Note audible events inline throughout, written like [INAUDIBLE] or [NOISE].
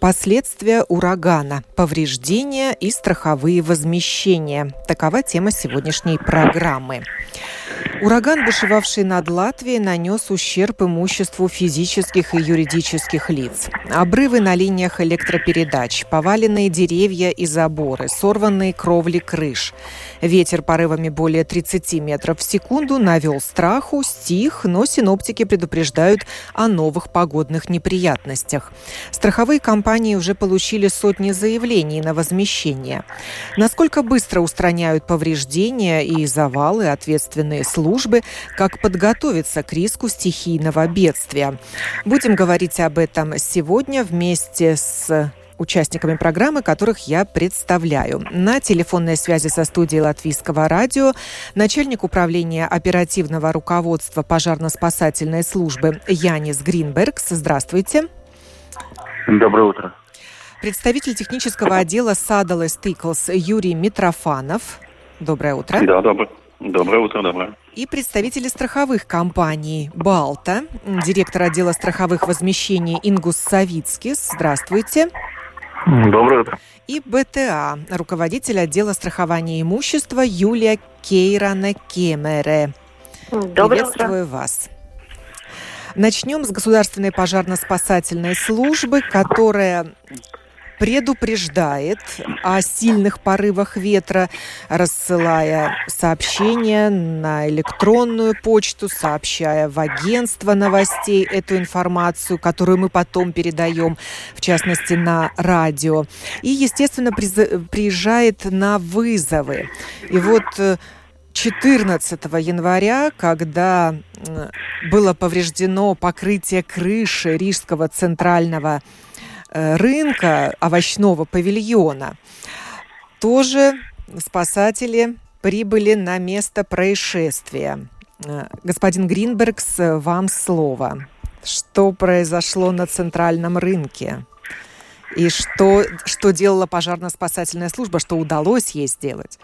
Последствия урагана, повреждения и страховые возмещения. Такова тема сегодняшней программы. Ураган, бушевавший над Латвией, нанес ущерб имуществу физических и юридических лиц. Обрывы на линиях электропередач, поваленные деревья и заборы, сорванные кровли крыш. Ветер порывами более 30 метров в секунду навел страху, стих, но синоптики предупреждают о новых погодных неприятностях. Страховые компании уже получили сотни заявлений на возмещение. Насколько быстро устраняют повреждения и завалы ответственные службы, как подготовиться к риску стихийного бедствия. Будем говорить об этом сегодня вместе с участниками программы, которых я представляю. На телефонной связи со студией Латвийского радио начальник управления оперативного руководства пожарно-спасательной службы Янис Гринбергс. Здравствуйте. Доброе утро. Представитель технического отдела Садал Стиклс Юрий Митрофанов. Доброе утро. Да, доброе. Доброе утро, доброе. И представители страховых компаний «Балта», директор отдела страховых возмещений Ингус Савицкис. Здравствуйте. Доброе утро. И БТА, руководитель отдела страхования имущества Юлия Кейрана Кемере. Доброе Приветствую утро. вас. Начнем с государственной пожарно-спасательной службы, которая предупреждает о сильных порывах ветра, рассылая сообщения на электронную почту, сообщая в агентство новостей эту информацию, которую мы потом передаем, в частности, на радио. И, естественно, приезжает на вызовы. И вот 14 э, января, когда было повреждено покрытие крыши Рижского центрального Э, рынка овощного павильона, тоже спасатели прибыли на место происшествия. Э, господин Гринбергс, вам слово. Что произошло на центральном рынке? И что, что делала пожарно-спасательная служба, что удалось ей сделать?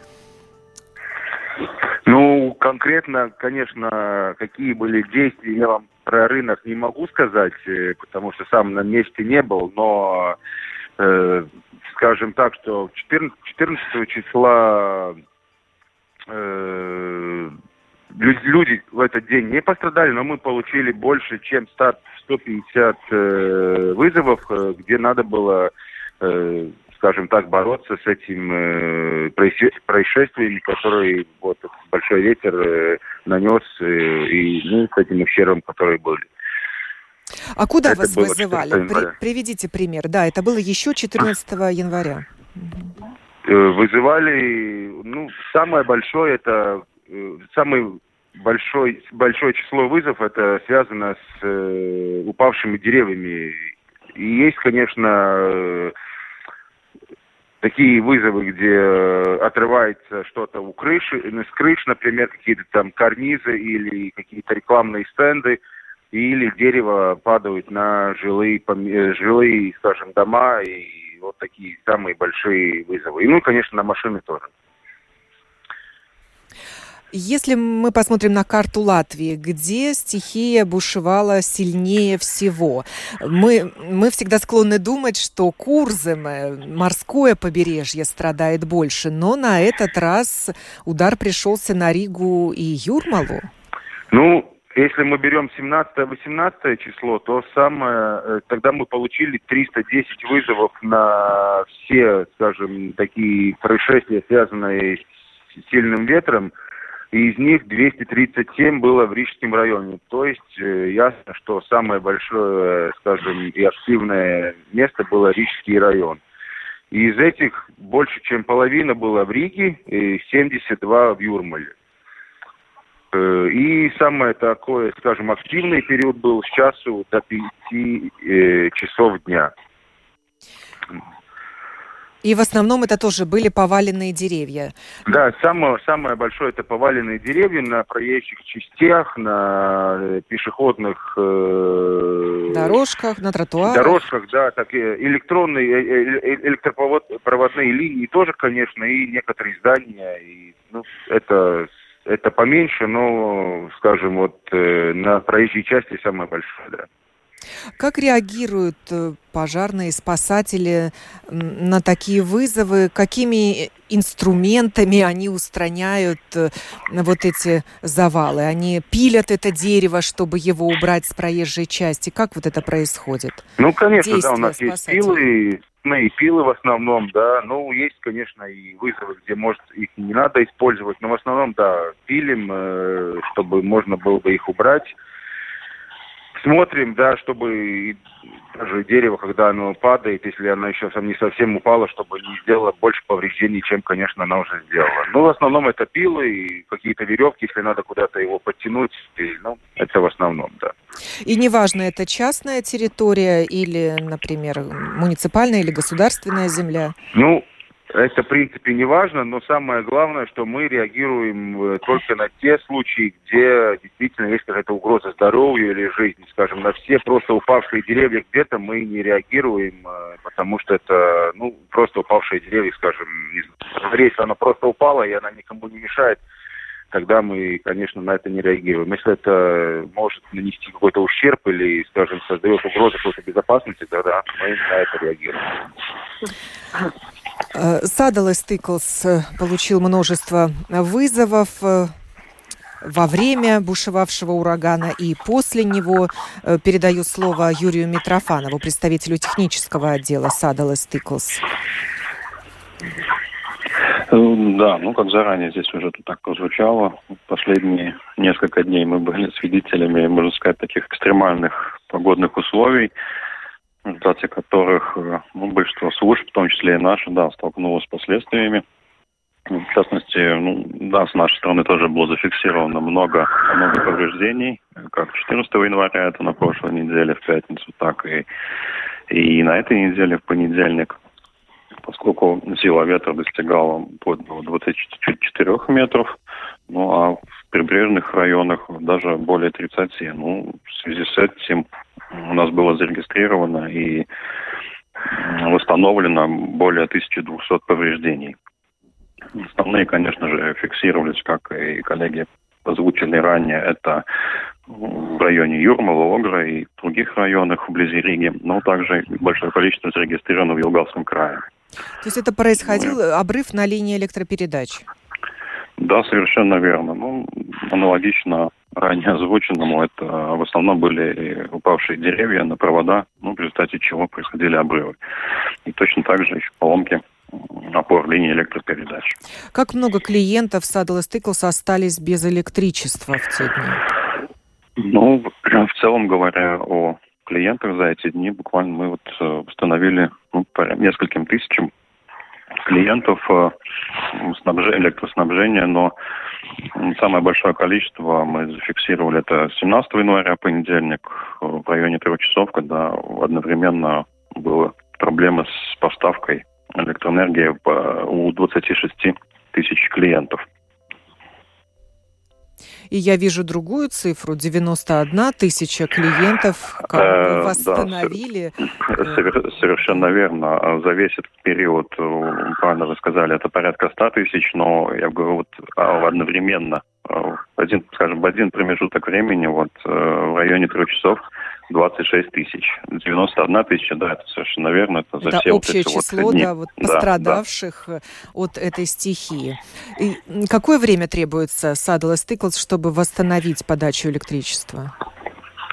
Конкретно, конечно, какие были действия, я вам про рынок не могу сказать, э, потому что сам на месте не был, но э, скажем так, что 14, 14 числа э, люди в этот день не пострадали, но мы получили больше, чем 100, 150 э, вызовов, э, где надо было э, скажем так, бороться с этим э, происшествием, который вот большой ветер э, нанес, э, и ну, с этим ущербом, который были. А куда это вас вызывали? При, приведите пример. Да, это было еще 14 января. Э, вызывали, ну, самое большое, это э, самый большой, большое число вызовов, это связано с э, упавшими деревьями. И есть, конечно, такие вызовы, где э, отрывается что-то у крыши, ну, с крыш, например, какие-то там карнизы или какие-то рекламные стенды, или дерево падают на жилые, э, жилые, скажем, дома, и вот такие самые большие вызовы. И, ну, конечно, на машины тоже. Если мы посмотрим на карту Латвии, где стихия бушевала сильнее всего, мы, мы всегда склонны думать, что Курземе, морское побережье, страдает больше, но на этот раз удар пришелся на Ригу и Юрмалу. Ну, если мы берем 17-18 число, то самое, э, тогда мы получили 310 вызовов на все, скажем, такие происшествия, связанные с сильным ветром – и из них 237 было в Рижском районе. То есть э, ясно, что самое большое, скажем, и активное место было Рижский район. И из этих больше, чем половина было в Риге, и 72 в Юрмале. Э, и самое такое, скажем, активный период был с часу до 5 э, часов дня. И в основном это тоже были поваленные деревья. Да, самое, самое большое это поваленные деревья на проезжих частях, на э, пешеходных э, дорожках, на тротуарах. Дорожках, да, так и электронные, э, э, электропроводные линии тоже, конечно, и некоторые здания. И, ну, это это поменьше, но, скажем, вот э, на проезжей части самое большое, да. Как реагируют э, пожарные спасатели на такие вызовы? Какими инструментами они устраняют э, вот эти завалы? Они пилят это дерево, чтобы его убрать с проезжей части? Как вот это происходит? Ну, конечно, Действия да, у нас есть пилы, и пилы в основном, да. Ну, есть, конечно, и вызовы, где, может, их не надо использовать, но в основном, да, пилим, э, чтобы можно было бы их убрать смотрим, да, чтобы даже дерево, когда оно падает, если оно еще не совсем упало, чтобы не сделало больше повреждений, чем, конечно, она уже сделала. Ну, в основном это пилы и какие-то веревки, если надо куда-то его подтянуть, и, ну, это в основном, да. И неважно, это частная территория или, например, муниципальная или государственная земля? Ну, это, в принципе, не важно, но самое главное, что мы реагируем э, только на те случаи, где действительно есть какая-то угроза здоровью или жизни. Скажем, на все просто упавшие деревья где-то мы не реагируем, э, потому что это, ну, просто упавшие деревья, скажем, не знаю, если она просто упала, и она никому не мешает, тогда мы, конечно, на это не реагируем. Если это может нанести какой-то ущерб или, скажем, создает угрозу какой-то безопасности, тогда мы на это реагируем. Э, Садалес Тыклс э, получил множество вызовов э, во время бушевавшего урагана и после него. Передаю слово Юрию Митрофанову, представителю технического отдела Садалес Тыклс. Да, ну как заранее здесь уже тут так прозвучало. Последние несколько дней мы были свидетелями, можно сказать, таких экстремальных погодных условий в результате которых э, ну, большинство служб, в том числе и наши, да, столкнулось с последствиями. В частности, ну, да, с нашей стороны тоже было зафиксировано много, много повреждений, как 14 января, это на прошлой неделе, в пятницу, так и, и на этой неделе, в понедельник, поскольку сила ветра достигала под 24 метров, ну а в прибрежных районах даже более 30. Ну, в связи с этим у нас было зарегистрировано и восстановлено более 1200 повреждений. Основные, конечно же, фиксировались, как и коллеги озвучили ранее, это в районе Юрмала, Огра и других районах вблизи Риги, но также большое количество зарегистрировано в Елгавском крае. То есть это происходил обрыв на линии электропередач? Да, совершенно верно. Ну, аналогично ранее озвученному, это в основном были упавшие деревья на провода, ну, в результате чего происходили обрывы. И точно так же еще поломки опор линии электропередач. Как много клиентов Saddle Stickles остались без электричества в те дни? Ну, в целом говоря о клиентах за эти дни, буквально мы вот э, установили ну, нескольким тысячам клиентов э, электроснабжения, но самое большое количество мы зафиксировали это 17 января, понедельник, в районе трех часов, когда одновременно была проблема с поставкой электроэнергии у 26 тысяч клиентов. И я вижу другую цифру, 91 тысяча клиентов как бы э, восстановили. [LAUGHS] Да, совершенно верно. За весь этот период, э, правильно вы сказали, это порядка 100 тысяч, но я говорю, вот одновременно, один, скажем, в один промежуток времени, вот в районе трех часов 26 тысяч. 91 тысяча, да, это совершенно верно. Это, за это все общее вот число, вот да, вот пострадавших да, да. от этой стихии. И какое время требуется Saddle Stickles, чтобы восстановить подачу электричества?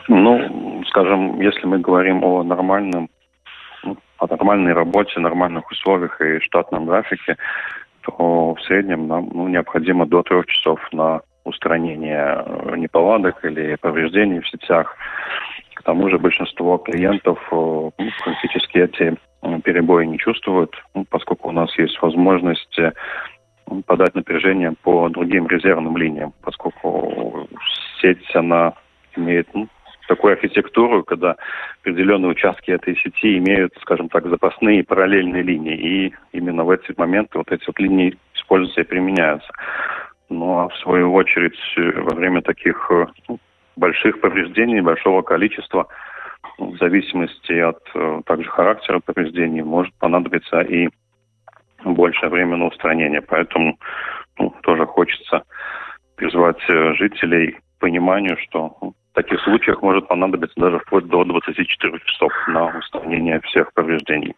Ну, скажем, если мы говорим о нормальном, о нормальной работе, нормальных условиях и штатном графике, то в среднем нам ну, необходимо до трех часов на устранение э, неполадок или повреждений в сетях. К тому же большинство клиентов э, ну, практически эти э, перебои не чувствуют, ну, поскольку у нас есть возможность подать напряжение по другим резервным линиям, поскольку сеть, она имеет ну, такую архитектуру, когда определенные участки этой сети имеют, скажем так, запасные параллельные линии. И именно в эти моменты вот эти вот линии используются и применяются. Ну а в свою очередь во время таких ну, больших повреждений, большого количества, в зависимости от также характера повреждений, может понадобиться и большее время на устранение. Поэтому ну, тоже хочется призвать э, жителей к пониманию, что ну, в таких случаях может понадобиться даже вплоть до 24 часов на устранение всех повреждений.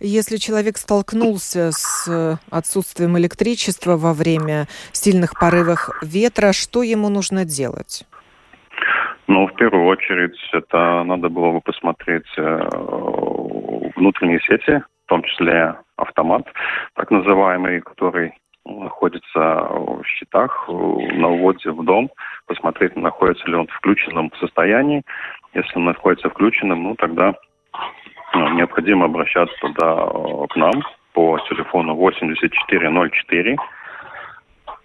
Если человек столкнулся с э, отсутствием электричества во время сильных порывов ветра, что ему нужно делать? Ну, в первую очередь, это надо было бы посмотреть э, внутренние сети, в том числе автомат, так называемый, который находится в счетах на вводе в дом, посмотреть, находится ли он в включенном состоянии. Если он находится включенным, ну тогда ну, необходимо обращаться туда к нам по телефону 8404.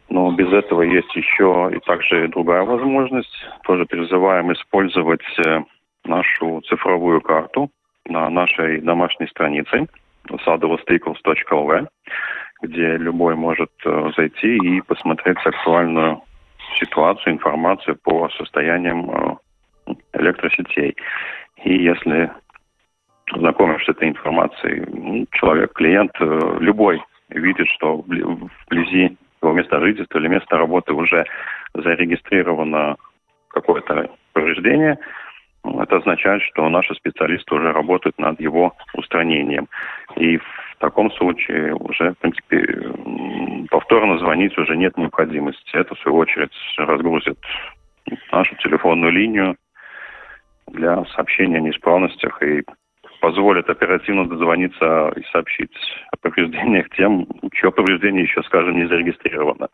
Но без этого есть еще и также другая возможность. Тоже призываем использовать э, нашу цифровую карту на нашей домашней странице sadovostykls.lv где любой может э, зайти и посмотреть актуальную ситуацию, информацию по состояниям э, электросетей. И если знакомишься с этой информацией, ну, человек, клиент, э, любой видит, что вблизи его места жительства или места работы уже зарегистрировано какое-то повреждение, это означает, что наши специалисты уже работают над его устранением. И в таком случае уже, в принципе, повторно звонить уже нет необходимости. Это, в свою очередь, разгрузит нашу телефонную линию для сообщения о неисправностях и позволит оперативно дозвониться и сообщить о повреждениях тем, чье повреждение еще, скажем, не зарегистрировано.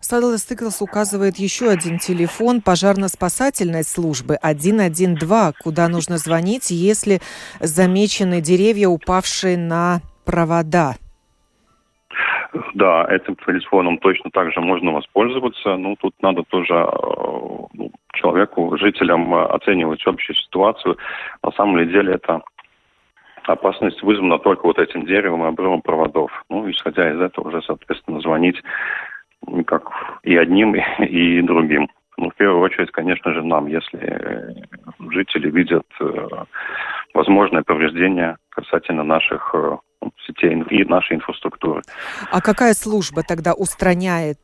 Садлес Стыклс указывает еще один телефон пожарно-спасательной службы 112, куда нужно звонить, если замечены деревья, упавшие на провода. Да, этим телефоном точно так же можно воспользоваться. Ну, тут надо тоже э, ну, человеку, жителям э, оценивать общую ситуацию. На самом деле это опасность вызвана только вот этим деревом и обрывом проводов. Ну, исходя из этого уже, соответственно, звонить как и одним, [LAUGHS] и другим. Ну, в первую очередь, конечно же, нам, если э, жители видят э, возможное повреждение касательно наших э, сетей и нашей инфраструктуры. А какая служба тогда устраняет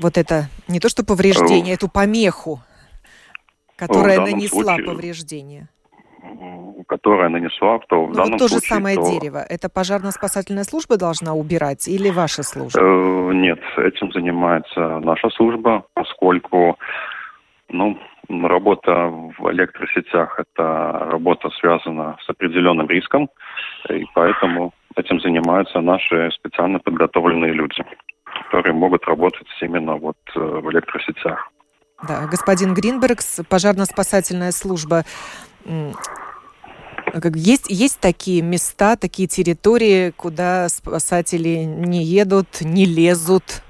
вот это, не то что повреждение, эту помеху, которая нанесла случае, повреждение? Которая нанесла, то в ну, данном вот то случае... же самое то... дерево. Это пожарно-спасательная служба должна убирать или ваша служба? Э, нет, этим занимается наша служба, поскольку ну, работа в электросетях – это работа связана с определенным риском, и поэтому этим занимаются наши специально подготовленные люди, которые могут работать именно вот э, в электросетях. Да, господин Гринбергс, пожарно-спасательная служба есть, есть такие места, такие территории, куда спасатели не едут, не лезут,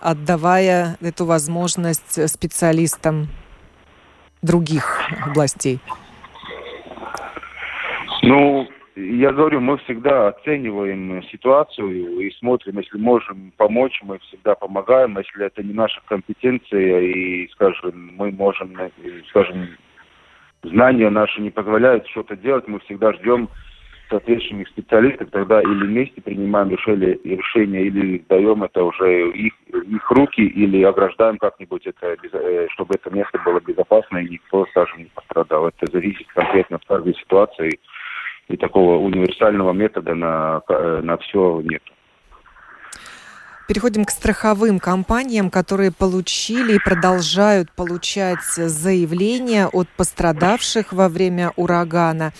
отдавая эту возможность специалистам других областей? Ну, я говорю, мы всегда оцениваем ситуацию и смотрим, если можем помочь, мы всегда помогаем. Если это не наша компетенция и, скажем, мы можем, скажем, знания наши не позволяют что-то делать, мы всегда ждем соответствующих специалистов, тогда или вместе принимаем решение, решение или даем это уже их, их руки, или ограждаем как-нибудь это, э, чтобы это место было безопасно и никто, скажем, не пострадал. Это зависит конкретно от каждой ситуации, и такого универсального метода на, э, на все нет. Переходим к страховым компаниям, которые получили и продолжают получать заявления от пострадавших во время урагана,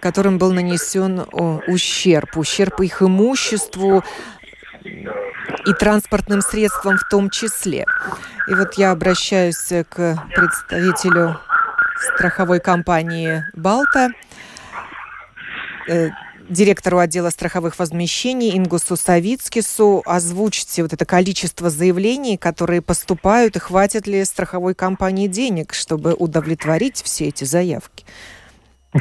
которым был нанесен ущерб, ущерб их имуществу и транспортным средствам в том числе. И вот я обращаюсь к представителю страховой компании «Балта». Директору отдела страховых возмещений Ингусу Савицкису. Озвучьте вот это количество заявлений, которые поступают, и хватит ли страховой компании денег, чтобы удовлетворить все эти заявки? [LAUGHS]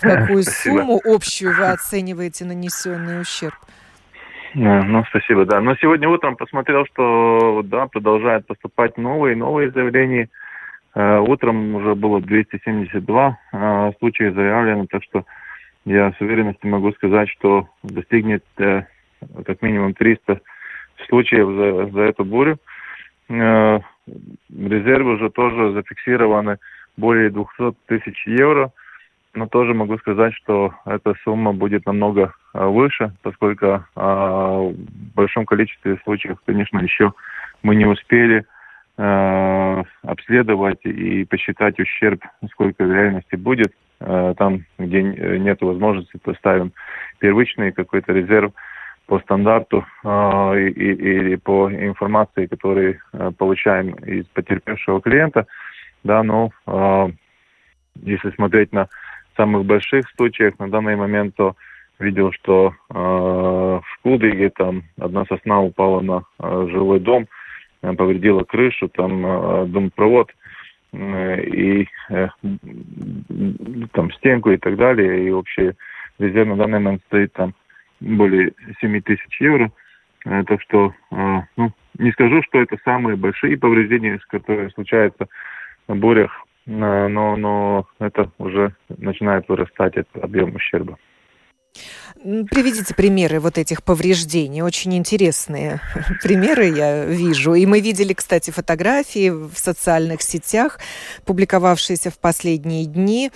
Какую сумму общую вы оцениваете нанесенный ущерб? Ну, спасибо, да. Но сегодня утром посмотрел, что да, продолжают поступать новые новые заявления. Э, утром уже было 272 э, случая заявлено, так что я с уверенностью могу сказать, что достигнет э, как минимум 300 случаев за, за эту бурю. Резервы уже тоже зафиксированы более 200 тысяч евро – но тоже могу сказать, что эта сумма будет намного а, выше, поскольку а, в большом количестве случаев, конечно, еще мы не успели а, обследовать и посчитать ущерб, сколько в реальности будет. Там, где нет возможности, то ставим первичный какой-то резерв по стандарту или по информации, которую получаем из потерпевшего клиента. Да, но если смотреть на самых больших случаях на данный момент то видел, что э, в Кудриге там одна сосна упала на э, жилой дом, э, повредила крышу, там э, домопровод э, и э, там стенку и так далее. И общий резерв на данный момент стоит там более 7 тысяч евро. Э, так что, э, ну, не скажу, что это самые большие повреждения, которые случаются на бурях но, но это уже начинает вырастать этот объем ущерба. Приведите примеры вот этих повреждений. Очень интересные [LAUGHS] примеры я вижу. И мы видели, кстати, фотографии в социальных сетях, публиковавшиеся в последние дни.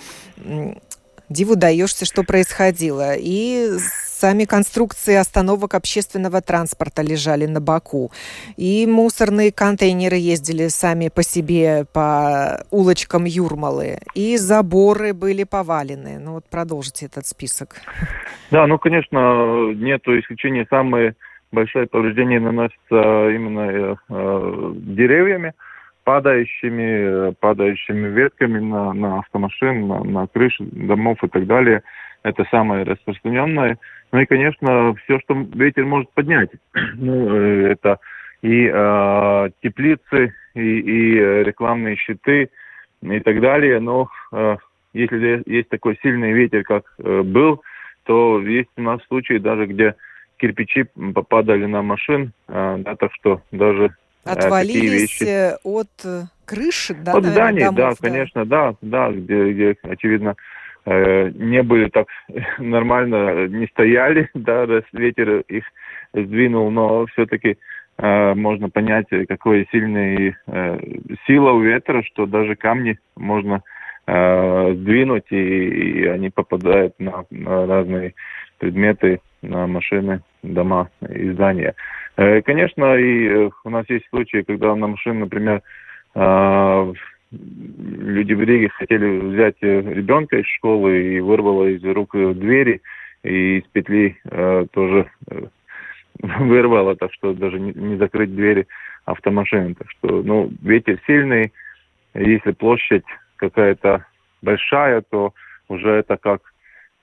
Диву даешься, что происходило. И Сами конструкции остановок общественного транспорта лежали на боку. И мусорные контейнеры ездили сами по себе по улочкам Юрмалы. И заборы были повалены. Ну вот продолжите этот список. Да, ну, конечно, нету исключения. Самые большие повреждения наносятся именно э, э деревьями падающими, падающими ветками на, на автомашин, на, на крыши домов и так далее. Это самое распространенное. Ну и, конечно, все, что ветер может поднять. [CLEARS THROAT] ну, э, это и э, теплицы, и, и рекламные щиты, и так далее. Но э, если есть такой сильный ветер, как э, был, то есть у нас случаи даже, где кирпичи попадали на машин, э, да, так что даже э, Отвалились вещи... от крыши, да, От зданий, домов, да, да, конечно, да, да, где, где очевидно, Э, не были так [LAUGHS] нормально, не стояли, [LAUGHS] да, раз ветер их сдвинул, но все-таки э, можно понять, какой сильный э, сила у ветра, что даже камни можно э, сдвинуть, и, и они попадают на, на разные предметы, на машины, дома и здания. Э, конечно, и э, у нас есть случаи, когда на машину, например, э, люди в Риге хотели взять э, ребенка из школы и вырвало из рук двери, и из петли э, тоже э, [LAUGHS] вырвало, так что даже не, не закрыть двери автомашины. Так что, ну, ветер сильный, если площадь какая-то большая, то уже это как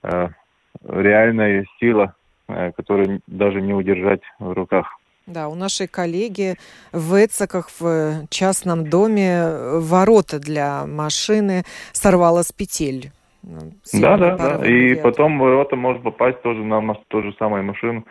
э, реальная сила, э, которую даже не удержать в руках. Да, у нашей коллеги в Эцеках в частном доме ворота для машины сорвало с петель. Ну, да, да, да. И потом ворота может попасть тоже на ту же самую машину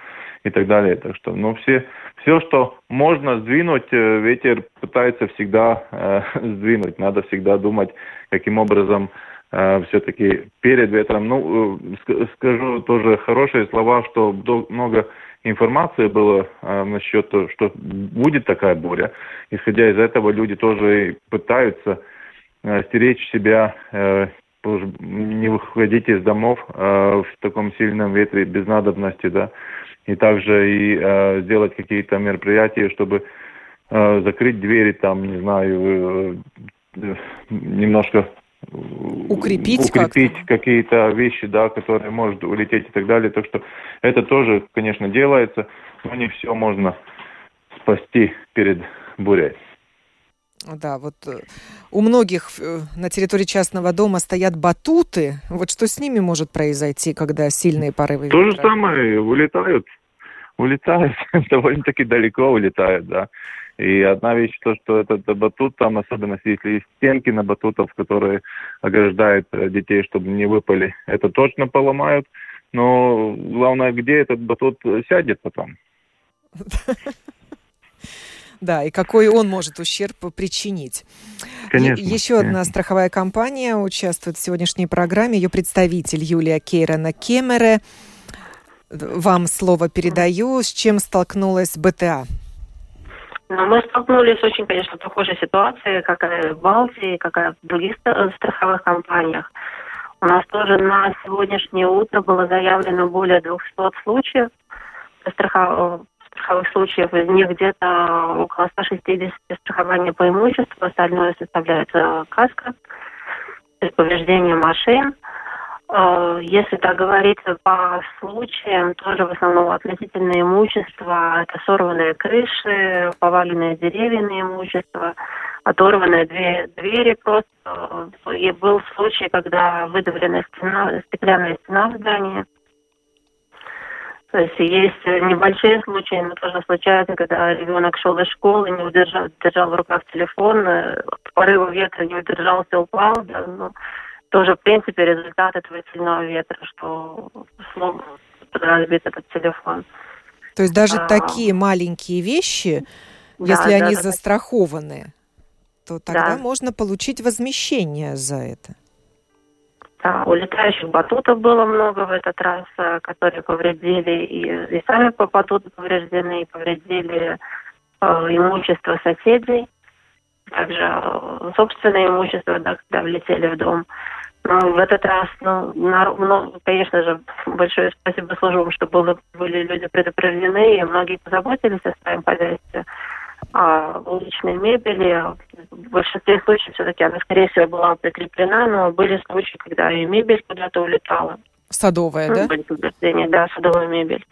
и так далее. Так что, ну, все, все, что можно сдвинуть, э, ветер пытается всегда э, [LAUGHS] сдвинуть. Надо всегда думать, каким образом э, все-таки перед ветром. Ну, э, скажу тоже хорошие слова, что много информации было э, насчет того, что будет такая буря. Исходя из этого, люди тоже пытаются э, стеречь себя, э, не выходить из домов э, в таком сильном ветре без надобности, да, и также и э, сделать какие-то мероприятия, чтобы э, закрыть двери, там, не знаю, э, немножко укрепить, укрепить какие-то вещи, да, которые может улететь и так далее. Так что это тоже, конечно, делается, но не все можно спасти перед бурей. Да, вот э, у многих э, на территории частного дома стоят батуты. Вот что с ними может произойти, когда сильные порывы ветра? То же самое, улетают. Улетают, [LAUGHS] довольно-таки далеко улетают, да. И одна вещь, то, что этот батут, там особенность, если есть стенки на батутов, которые ограждают э, детей, чтобы не выпали, это точно поломают. Но главное, где этот батут сядет потом. [LAUGHS] Да, и какой он может ущерб причинить. Конечно. Еще одна страховая компания участвует в сегодняшней программе. Ее представитель Юлия Кейрана Кемере. Вам слово передаю. С чем столкнулась БТА? Ну, мы столкнулись с очень, конечно, похожей ситуацией, как и в Балтии, как и в других страховых компаниях. У нас тоже на сегодняшнее утро было заявлено более 200 случаев страхов страховых случаев, из них где-то около 160 страхования по имуществу, остальное составляет каска, повреждение машин. Если так говорить по случаям, тоже в основном относительное имущество, это сорванные крыши, поваленные деревья на имущество, оторванные две двери просто. И был случай, когда выдавлена стена, стеклянная стена в здании – то есть есть небольшие случаи, но тоже случается, когда ребенок шел из школы, не удержал, держал в руках телефон, э, порыва ветра не удержался, упал. Да, ну, тоже, в принципе, результат этого сильного ветра, что смог разбить этот телефон. То есть даже а, такие маленькие вещи, да, если да, они да, застрахованы, то тогда да. можно получить возмещение за это. Да, у летающих батутов было много в этот раз, э, которые повредили и, и сами по батуты повреждены, и повредили э, имущество соседей, также э, собственное имущество, да, когда влетели в дом. В этот раз, ну, на, ну, конечно же, большое спасибо службам, что было, были люди предупреждены, и многие позаботились о своем хозяйстве а уличной мебели. В большинстве случаев все-таки она, скорее всего, была прикреплена, но были случаи, когда и мебель куда-то улетала. Садовая, ну, да? Были да, садовая мебель.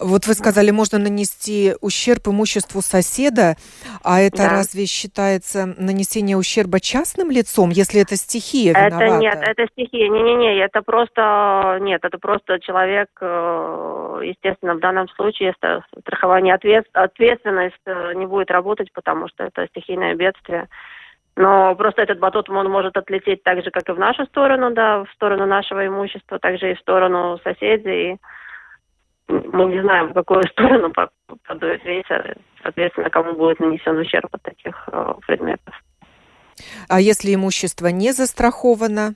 Вот вы сказали, можно нанести ущерб имуществу соседа, а это да. разве считается нанесение ущерба частным лицом, если это стихия виновата? Это нет, это стихия. Не-не-не, это просто нет, это просто человек, э, естественно, в данном случае страхование ответ, ответственность э, не будет работать, потому что это стихийное бедствие. Но просто этот батут он может отлететь так же, как и в нашу сторону, да, в сторону нашего имущества, также и в сторону соседей мы не знаем, в какую сторону подует ветер, соответственно, кому будет нанесен ущерб от таких э, предметов. А если имущество не застраховано,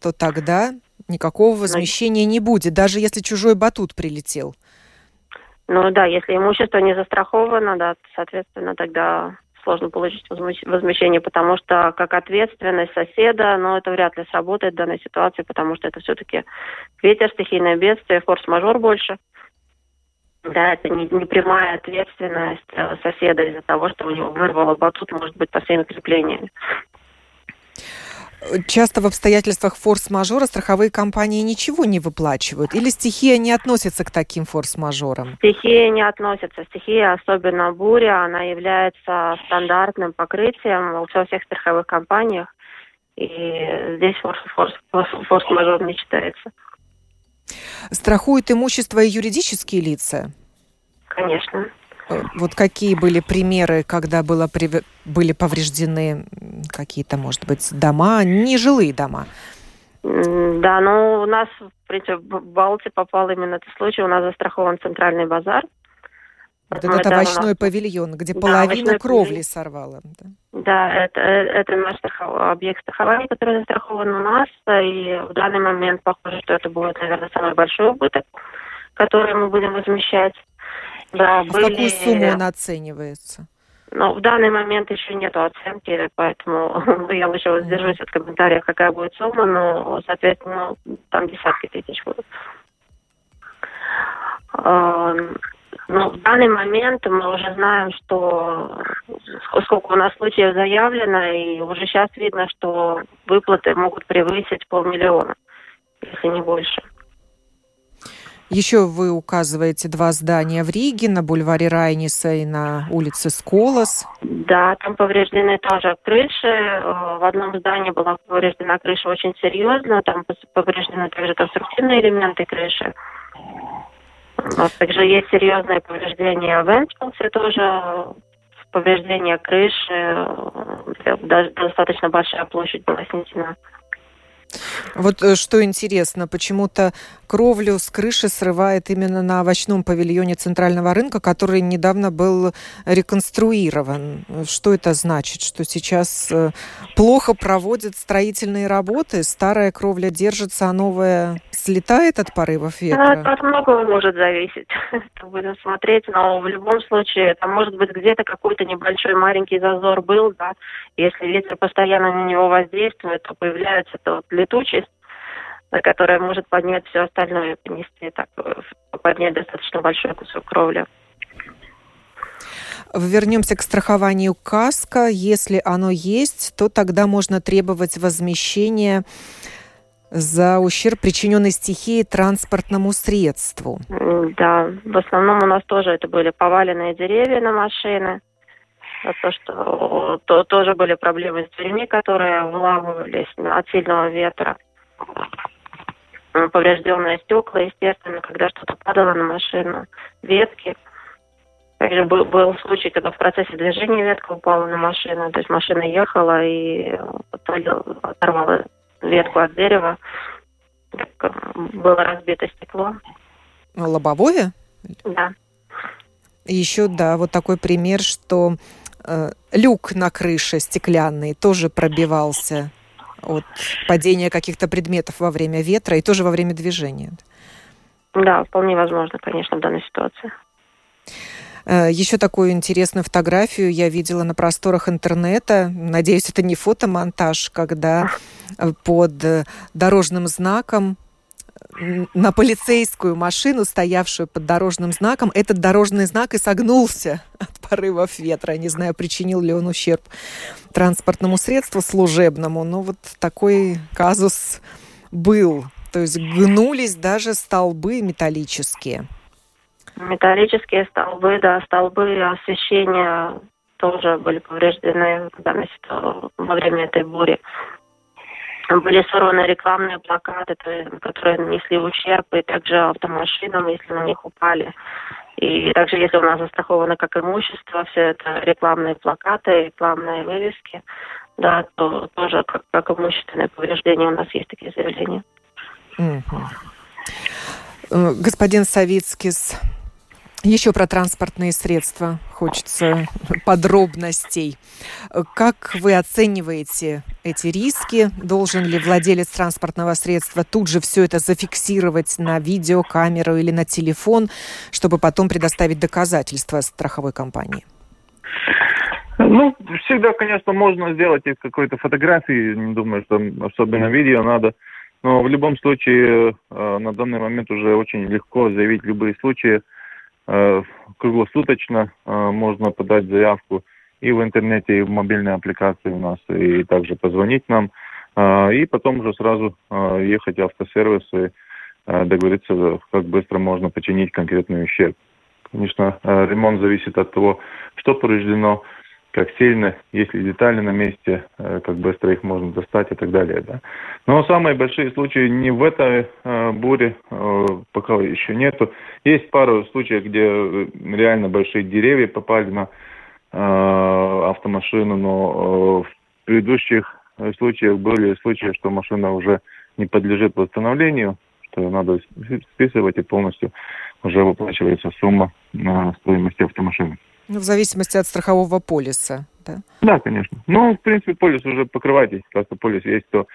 то тогда никакого ну, возмещения не будет, даже если чужой батут прилетел. Ну да, если имущество не застраховано, да, соответственно, тогда сложно получить возмещение, потому что как ответственность соседа, но ну, это вряд ли сработает в данной ситуации, потому что это все-таки ветер, стихийное бедствие, форс-мажор больше. Да, это не, не прямая ответственность э, соседа из-за того, что у него вырвало батут, может быть, по всеми креплениями. Часто в обстоятельствах форс-мажора страховые компании ничего не выплачивают? Или стихия не относится к таким форс-мажорам? Стихия не относится. Стихия, особенно буря, она является стандартным покрытием во всех страховых компаниях. И здесь форс-мажор не считается. Страхуют имущество и юридические лица? Конечно. Э, вот какие были примеры, когда было, были повреждены какие-то, может быть, дома, нежилые дома? Да, ну у нас, в принципе, в Балтии попал именно этот случай. У нас застрахован центральный базар. Вот этот овощной нас... павильон, где да, половина кровли павильон. сорвала. Да, да это, это наш страхов... объект страхования, который застрахован у нас. И в данный момент похоже, что это будет, наверное, самый большой убыток, который мы будем возмещать. Да, а были... в какую сумму он оценивается? Ну, в данный момент еще нет оценки, поэтому [LAUGHS] я лучше воздержусь от комментариев, какая будет сумма, но, соответственно, там десятки тысяч будут. Но в данный момент мы уже знаем, что сколько у нас случаев заявлено, и уже сейчас видно, что выплаты могут превысить полмиллиона, если не больше. Еще вы указываете два здания в Риге, на бульваре Райниса и на улице Сколос. Да, там повреждены тоже крыши. Э, в одном здании была повреждена крыша очень серьезно. Там повреждены также конструктивные элементы крыши. Нас также есть серьезное повреждение в Энспилсе тоже. Повреждение крыши. Э, достаточно большая площадь была снесена. Вот э, что интересно, почему-то кровлю с крыши срывает именно на овощном павильоне центрального рынка, который недавно был реконструирован. Что это значит? Что сейчас э, плохо проводят строительные работы, старая кровля держится, а новая слетает от порывов ветра? от многого может зависеть. [LAUGHS] Будем смотреть, но в любом случае, там может быть где-то какой-то небольшой маленький зазор был, да. Если ветер постоянно на него воздействует, то появляется то летучесть, которая может поднять все остальное, понести, так, поднять достаточно большой кусок кровли. Вернемся к страхованию КАСКО. Если оно есть, то тогда можно требовать возмещения за ущерб, причиненный стихией транспортному средству. Да, в основном у нас тоже это были поваленные деревья на машины. То, что то, тоже были проблемы с дверьми, которые вламывались от сильного ветра. Поврежденные стекла, естественно, когда что-то падало на машину, ветки. Также был, был случай, когда в процессе движения ветка упала на машину, то есть машина ехала и оторвала ветку от дерева. Было разбито стекло. Лобовое? Да. Еще, да, вот такой пример, что э, люк на крыше стеклянный тоже пробивался от падения каких-то предметов во время ветра и тоже во время движения. Да, вполне возможно, конечно, в данной ситуации. Э, Еще такую интересную фотографию я видела на просторах интернета. Надеюсь, это не фотомонтаж, когда [LAUGHS] э, под э, дорожным знаком на полицейскую машину, стоявшую под дорожным знаком, этот дорожный знак и согнулся от порывов ветра. Не знаю, причинил ли он ущерб транспортному средству служебному, но вот такой казус был. То есть гнулись даже столбы металлические. Металлические столбы, да, столбы освещения тоже были повреждены во время этой бури. Были сорваны рекламные плакаты, которые нанесли ущерб, и также автомашинам, если на них упали. И также, если у нас застраховано как имущество, все это рекламные плакаты, рекламные вывески, да, то тоже как, как имущественное повреждение у нас есть такие заявления. Угу. Господин Савицкис, еще про транспортные средства хочется подробностей. Как вы оцениваете эти риски? Должен ли владелец транспортного средства тут же все это зафиксировать на видеокамеру или на телефон, чтобы потом предоставить доказательства страховой компании? Ну, всегда, конечно, можно сделать из какой-то фотографии. Не думаю, что особенно видео надо. Но в любом случае, э, на данный момент уже очень легко заявить любые случаи круглосуточно э, можно подать заявку и в интернете, и в мобильной аппликации у нас, и также позвонить нам, э, и потом уже сразу ехать в автосервис и договориться, как быстро можно починить конкретный ущерб. Конечно, ремонт зависит от того, что повреждено, как сильно, есть ли детали на месте, э, как быстро их можно достать и так далее. Да. Но самые большие случаи не в этой э, буре, э, пока еще нету. Есть пару случаев, где реально большие деревья попали на автомашину, но в предыдущих случаях были случаи, что машина уже не подлежит восстановлению, что надо списывать и полностью уже выплачивается сумма на стоимости автомашины. Ну, в зависимости от страхового полиса, да? Да, конечно. Ну, в принципе, полис уже покрывает, если просто полис есть, то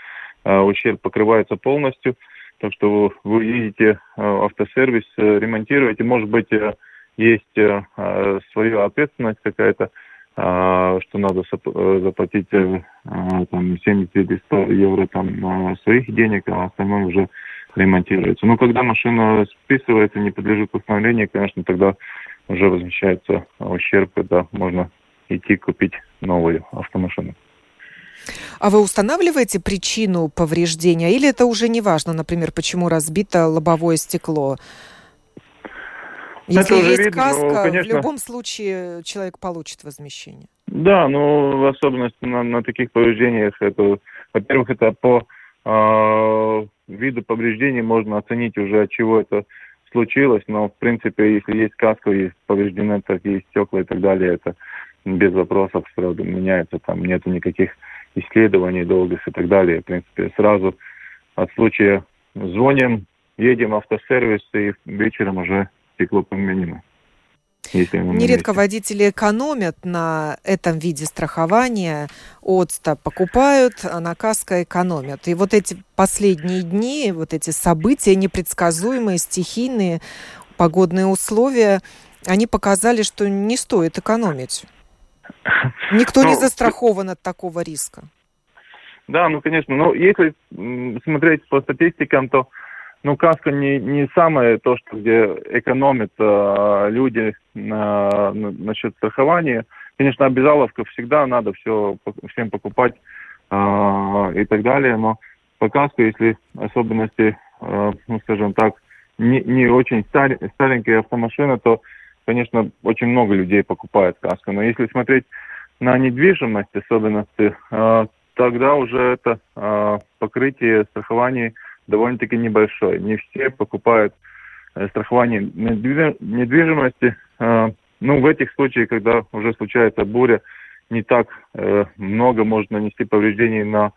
э, ущерб покрывается полностью. Так что вы едете э, автосервис, э, ремонтируете, может быть, э, есть э, э своя ответственность какая-то, э, что надо э, заплатить э, там 70 или 100 евро там своих денег, а остальное уже ремонтируется. Но когда машина списывается, не подлежит восстановлению, конечно, тогда уже возмещается ущерб, когда можно идти купить новую автомашину. А вы устанавливаете причину повреждения или это уже не важно, например, почему разбито лобовое стекло? Если это есть видно, каска, конечно... в любом случае человек получит возмещение. Да, ну, в особенности на, на таких повреждениях, это, во-первых, это по э, виду повреждений можно оценить уже, от чего это случилось, но, в принципе, если есть каска, есть повреждены такие стекла и так далее, это без вопросов сразу меняется, там нету никаких исследований долгих и так далее. В принципе, сразу от случая звоним, едем в автосервис и вечером уже стекло поменено. Нередко водители экономят на этом виде страхования. Отста покупают, а на каско экономят. И вот эти последние дни, вот эти события непредсказуемые, стихийные, погодные условия, они показали, что не стоит экономить. [LAUGHS] Никто не ну, застрахован от такого риска. Да, ну, конечно. Но если смотреть по статистикам, то ну, каска не, не самое то, что где экономят э, люди на, на, насчет страхования. Конечно, обязаловка всегда надо все всем покупать э, и так далее, но по каску, если особенности, э, ну, скажем так, не, не очень стар, старенькая автомашина, то, конечно, очень много людей покупает каску. Но если смотреть на недвижимость особенности, э, тогда уже это э, покрытие страхования довольно-таки небольшой. Не все покупают э, страхование недвижимости. Э, ну, в этих случаях, когда уже случается буря, не так э, много может нанести повреждений на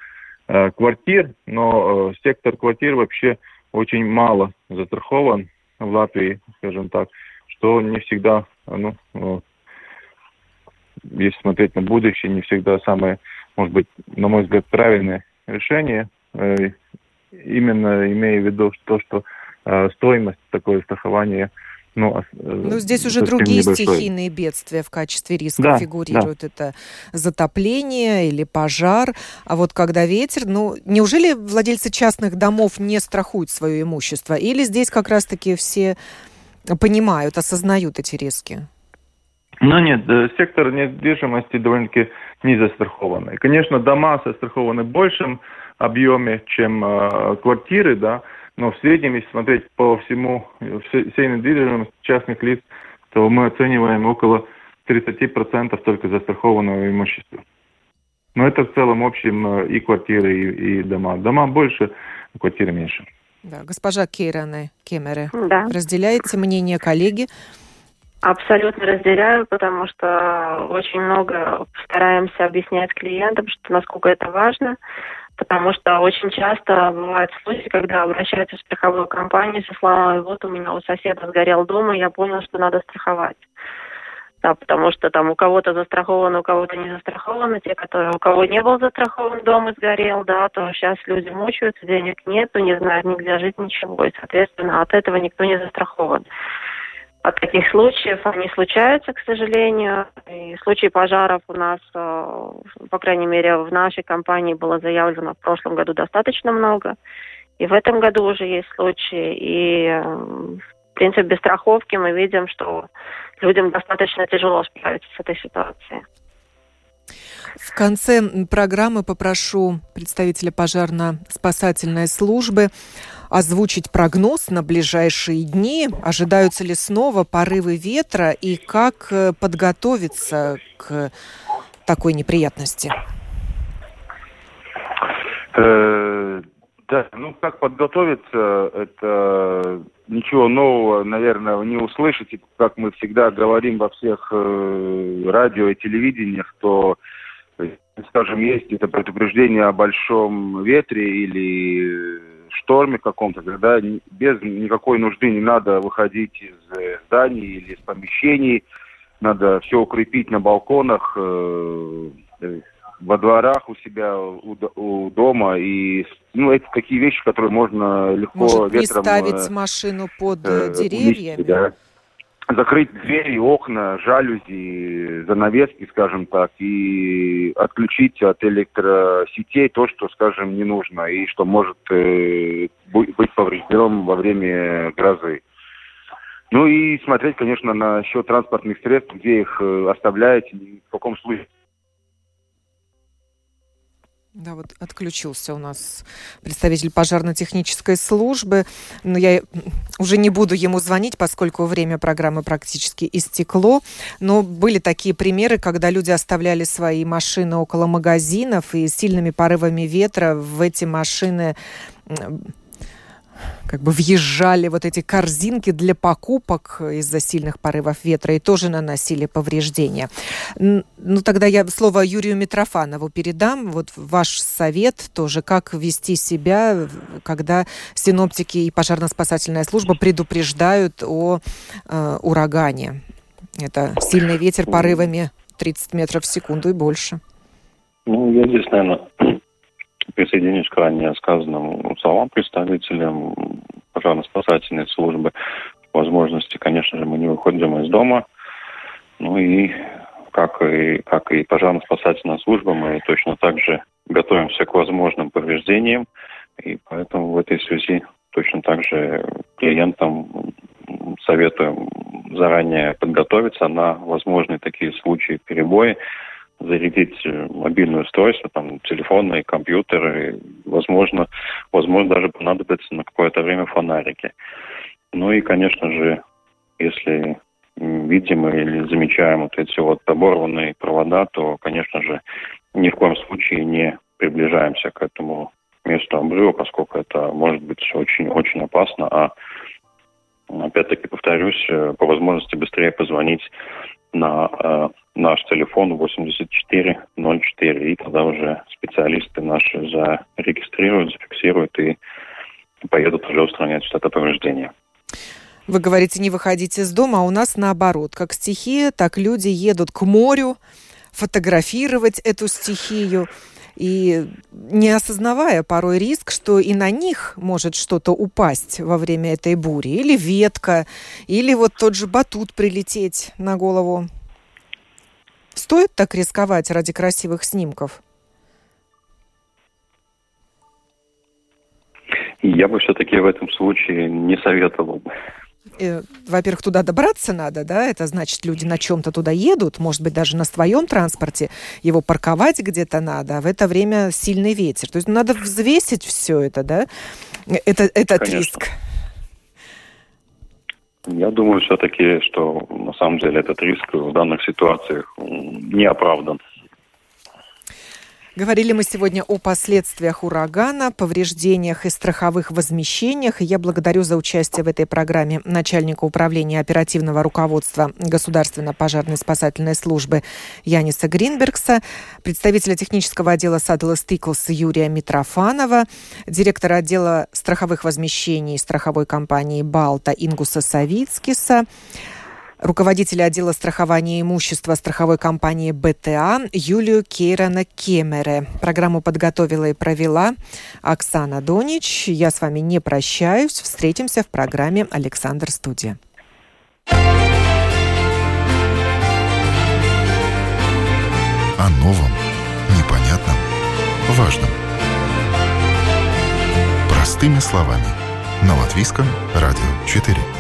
квартир, но сектор квартир вообще очень мало застрахован в Латвии, скажем так, что не всегда, ну, если смотреть на будущее, не всегда самое, может быть, на мой взгляд, правильное решение. Именно имея в виду то, что э, стоимость такое страхования ну, э, ну, здесь уже другие небольшой. стихийные бедствия в качестве риска да, фигурируют. Да. Это затопление или пожар. А вот когда ветер, ну, неужели владельцы частных домов не страхуют свое имущество? Или здесь как раз-таки все понимают, осознают эти риски? Ну нет, э, сектор недвижимости довольно-таки не застрахованный. Конечно, дома застрахованы большим объеме, чем э, квартиры, да, но в среднем, если смотреть по всему, всей недвижимости частных лиц, то мы оцениваем около 30% только застрахованного имущества. Но это в целом общем э, и квартиры, и, и дома. Дома больше, квартиры меньше. Да, госпожа Кейране Кемере, да. разделяете мнение коллеги? Абсолютно разделяю, потому что очень много стараемся объяснять клиентам, что насколько это важно потому что очень часто бывают случаи, когда обращаются в страховую компанию со словами «вот у меня у соседа сгорел дом, и я понял, что надо страховать». Да, потому что там у кого-то застраховано, у кого-то не застраховано. Те, которые у кого не был застрахован дом и сгорел, да, то сейчас люди мучаются, денег нету, не знают нигде жить, ничего. И, соответственно, от этого никто не застрахован. От таких случаев они случаются, к сожалению. И случаи пожаров у нас, э, по крайней мере, в нашей компании было заявлено в прошлом году достаточно много. И в этом году уже есть случаи. И, э, в принципе, без страховки мы видим, что людям достаточно тяжело справиться с этой ситуацией. В конце программы попрошу представителя пожарно-спасательной службы озвучить прогноз на ближайшие дни. Ожидаются ли снова порывы ветра и как э, подготовиться к такой неприятности? Э, да, ну как подготовиться, это ничего нового, наверное, не услышите, как мы всегда говорим во всех э, радио и телевидениях, то скажем, есть это предупреждение о большом ветре или шторме каком-то, когда без никакой нужды не надо выходить из э, зданий или из помещений, надо все укрепить на балконах, э, э, во дворах у себя, у, у дома. И ну, это такие вещи, которые можно легко Может, ветром... Может, ставить машину под э, деревьями? Унести, да закрыть двери, окна, жалюзи, занавески, скажем так, и отключить от электросетей то, что, скажем, не нужно и что может э, быть поврежденным во время грозы. Ну и смотреть, конечно, на счет транспортных средств, где их э, оставляете, в каком случае Да, вот отключился у нас представитель пожарно-технической службы. Но я уже не буду ему звонить, поскольку время программы практически истекло. Но были такие примеры, когда люди оставляли свои машины около магазинов, и сильными порывами ветра в эти машины как бы въезжали вот эти корзинки для покупок из-за сильных порывов ветра и тоже наносили повреждения. Ну, тогда я слово Юрию Митрофанову передам. Вот ваш совет тоже, как вести себя, когда синоптики и пожарно-спасательная служба предупреждают о э, урагане. Это сильный ветер порывами 30 метров в секунду и больше. Ну, я здесь, наверное, присоединюсь к ранее сказанным словам представителям пожарно-спасательной службы. Возможности, конечно же, мы не выходим из дома. Ну и как и, как и пожарно-спасательная служба, мы точно так же готовимся к возможным повреждениям. И поэтому в этой связи точно так же клиентам советуем заранее подготовиться на возможные такие случаи перебоя зарядить э, мобильное устройство, там, телефоны, компьютеры, возможно, возможно, даже понадобится на какое-то время фонарики. Ну и, конечно же, если видим или замечаем вот эти вот оборванные провода, то, конечно же, ни в коем случае не приближаемся к этому месту обрыва, поскольку это может быть очень-очень опасно, а опять-таки повторюсь, э, по возможности быстрее позвонить на э, наш телефон 8404, и тогда уже специалисты наши зарегистрируют, зафиксируют и поедут уже устранять это повреждение. Вы говорите, не выходите из дома, а у нас наоборот. Как стихия, так люди едут к морю фотографировать эту стихию и не осознавая порой риск, что и на них может что-то упасть во время этой бури, или ветка, или вот тот же батут прилететь на голову. Стоит так рисковать ради красивых снимков? Я бы все-таки в этом случае не советовал. Э, во-первых, туда добраться надо, да, это значит, люди на чем-то туда едут, может быть, даже на своем транспорте, его парковать где-то надо, а в это время сильный ветер. То есть надо взвесить все это, да, это, этот Конечно. риск. Я думаю все-таки, что на самом деле этот риск в данных ситуациях не оправдан. Говорили мы сегодня о последствиях урагана, повреждениях и страховых возмещениях. я благодарю за участие в этой программе начальника управления оперативного руководства Государственной пожарной спасательной службы Яниса Гринбергса, представителя технического отдела Садлас Стиклс Юрия Митрофанова, директора отдела страховых возмещений страховой компании «Балта» Ингуса Савицкиса, руководителя отдела страхования имущества страховой компании БТА Юлию Кейрана Кемере. Программу подготовила и провела Оксана Донич. Я с вами не прощаюсь. Встретимся в программе «Александр Студия». О новом, непонятном, важном. Простыми словами. На Латвийском радио 4.